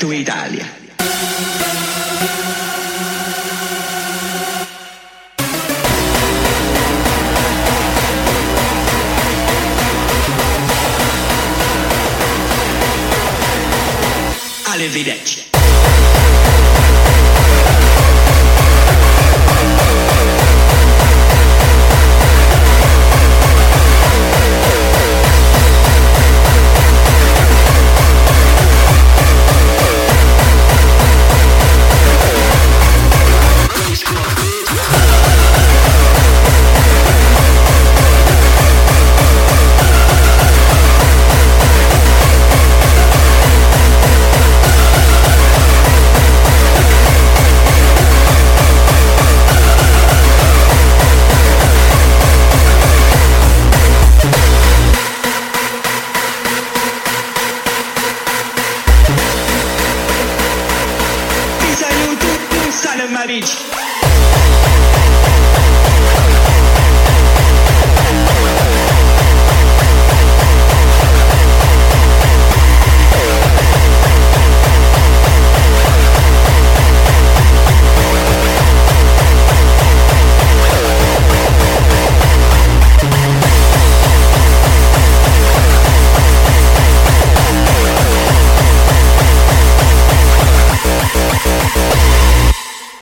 back Italia.